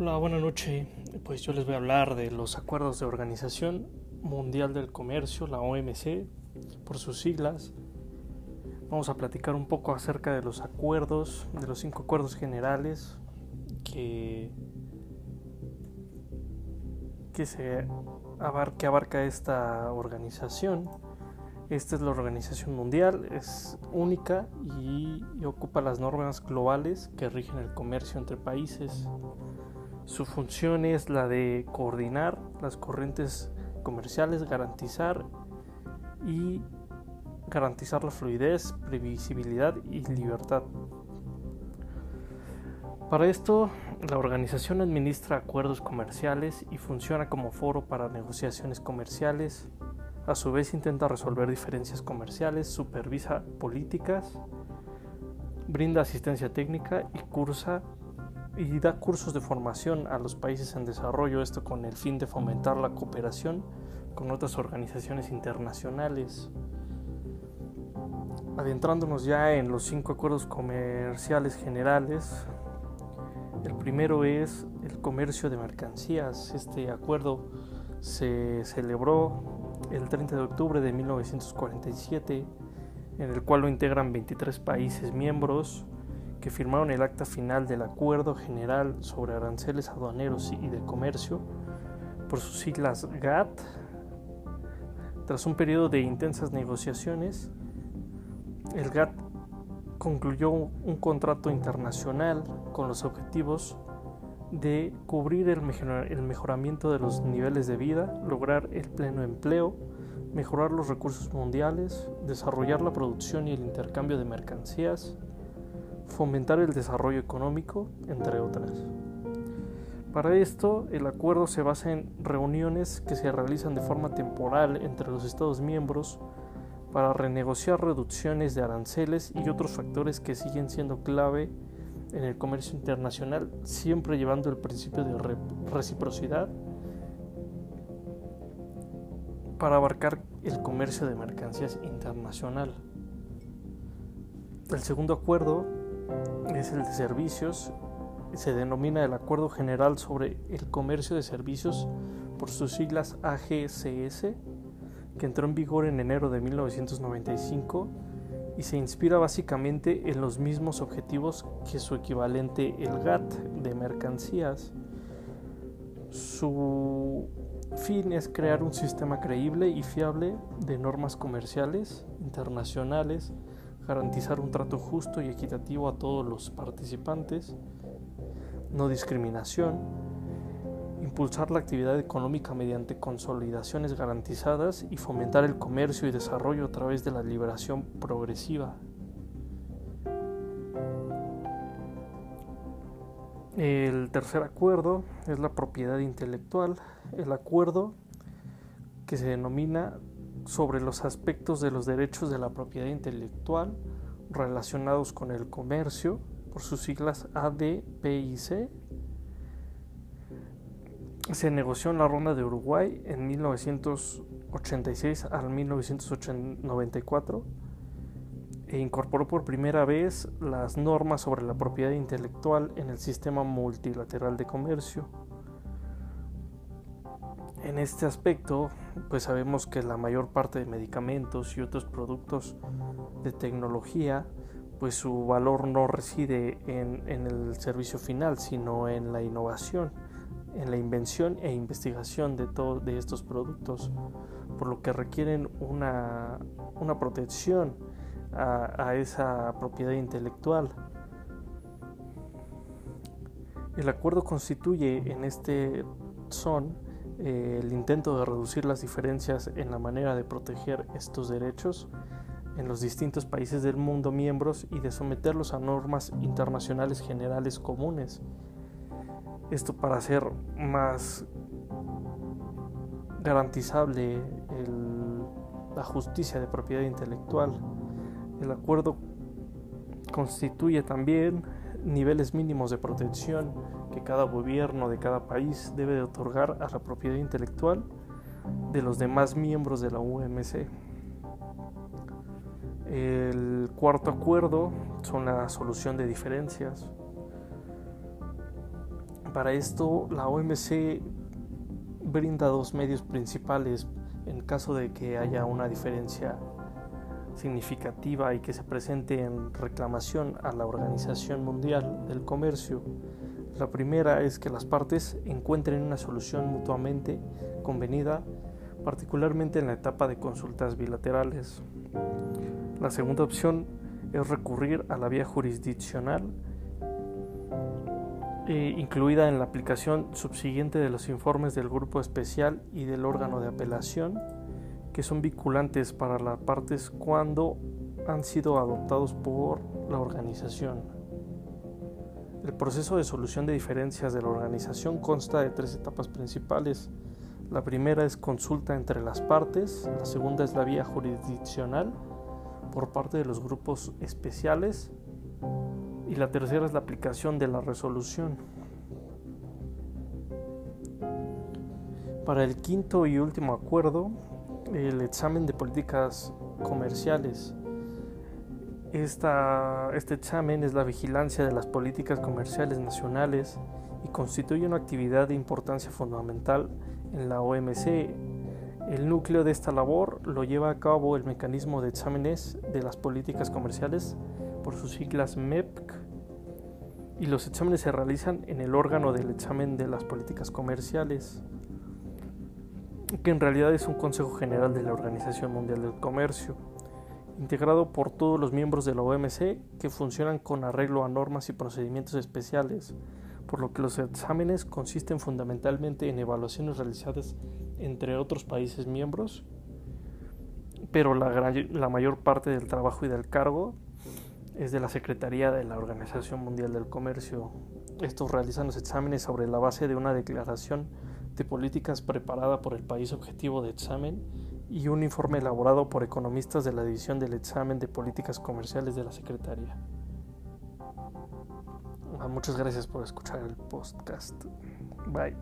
Hola, buenas noches. Pues yo les voy a hablar de los acuerdos de Organización Mundial del Comercio, la OMC, por sus siglas. Vamos a platicar un poco acerca de los acuerdos, de los cinco acuerdos generales que, que, se abarca, abarca esta organización. Esta es la organización mundial, es única y ocupa las normas globales que rigen el comercio entre países. Su función es la de coordinar las corrientes comerciales, garantizar y garantizar la fluidez, previsibilidad y libertad. Para esto, la organización administra acuerdos comerciales y funciona como foro para negociaciones comerciales. A su vez intenta resolver diferencias comerciales, supervisa políticas, brinda asistencia técnica y cursa y da cursos de formación a los países en desarrollo, esto con el fin de fomentar la cooperación con otras organizaciones internacionales. Adentrándonos ya en los cinco acuerdos comerciales generales, el primero es el comercio de mercancías. Este acuerdo se celebró el 30 de octubre de 1947, en el cual lo integran 23 países miembros firmaron el acta final del Acuerdo General sobre Aranceles Aduaneros y de Comercio, por sus siglas GATT, tras un periodo de intensas negociaciones, el GATT concluyó un contrato internacional con los objetivos de cubrir el, mejoramiento de los niveles de vida, lograr el pleno empleo, mejorar los recursos mundiales, desarrollar la producción y el intercambio de mercancías, fomentar el desarrollo económico, entre otras. Para esto, el acuerdo se basa en reuniones que se realizan de forma temporal entre los Estados miembros para renegociar reducciones de aranceles y otros factores que siguen siendo clave en el comercio internacional, siempre llevando el principio de reciprocidad para abarcar el comercio de mercancías internacional. El segundo acuerdo es el de servicios. Se denomina el Acuerdo General sobre el Comercio de Servicios por sus siglas AGCS, que entró en vigor en enero de 1995 y se inspira básicamente en los mismos objetivos que su equivalente el GATT de mercancías. Su fin es crear un sistema creíble y fiable de normas comerciales internacionales garantizar un trato justo y equitativo a todos los participantes, no discriminación, impulsar la actividad económica mediante consolidaciones garantizadas y fomentar el comercio y desarrollo a través de la liberación progresiva. El tercer acuerdo es la propiedad intelectual, el acuerdo que se denomina sobre los aspectos de los derechos de la propiedad intelectual relacionados con el comercio, por sus siglas ADPIC. Se negoció en la ronda de Uruguay en 1986 al 1994 e incorporó por primera vez las normas sobre la propiedad intelectual en el sistema multilateral de comercio. En este aspecto, pues sabemos que la mayor parte de medicamentos y otros productos de tecnología, pues su valor no reside en, el servicio final, sino en la innovación, en la invención e investigación de, todos de estos productos, por lo que requieren una, protección a, a esa propiedad intelectual. El acuerdo constituye en este son eh, el intento de reducir las diferencias en la manera de proteger estos derechos en los distintos países del mundo miembros y de someterlos a normas internacionales generales comunes. Esto para hacer más garantizable la justicia de propiedad intelectual. El acuerdo constituye también niveles mínimos de protección cada gobierno de cada país debe de otorgar a la propiedad intelectual de los demás miembros de la UMC. El cuarto acuerdo son la solución de diferencias. Para esto la OMC brinda dos medios principales en caso de que haya una diferencia significativa y que se presente en reclamación a la Organización Mundial del Comercio. La primera es que las partes encuentren una solución mutuamente convenida, particularmente en la etapa de consultas bilaterales. La segunda opción es recurrir a la vía jurisdiccional, eh, incluida en la aplicación subsiguiente de los informes del grupo especial y del órgano de apelación que son vinculantes para las partes cuando han sido adoptados por la organización. El proceso de solución de diferencias de la organización consta de tres etapas principales. La primera es consulta entre las partes, la segunda es la vía jurisdiccional por parte de los grupos especiales y la tercera es la aplicación de la resolución. Para el quinto y último acuerdo, el examen de políticas comerciales. Este examen es la vigilancia de las políticas comerciales nacionales y constituye una actividad de importancia fundamental en la OMC. El núcleo de esta labor lo lleva a cabo el mecanismo de exámenes de las políticas comerciales por sus siglas MEPC y los exámenes se realizan en el órgano del examen de las políticas comerciales que en realidad es un Consejo General de la Organización Mundial del Comercio, integrado por todos los miembros de la OMC que funcionan con arreglo a normas y procedimientos especiales, por lo que los exámenes consisten fundamentalmente en evaluaciones realizadas entre otros países miembros, pero la, la mayor parte del trabajo y del cargo es de la Secretaría de la Organización Mundial del Comercio. Estos realizan los exámenes sobre la base de una declaración de políticas preparada por el país objetivo de examen y un informe elaborado por economistas de la División del Examen de Políticas Comerciales de la Secretaría. Ah, muchas gracias por escuchar el podcast. Bye.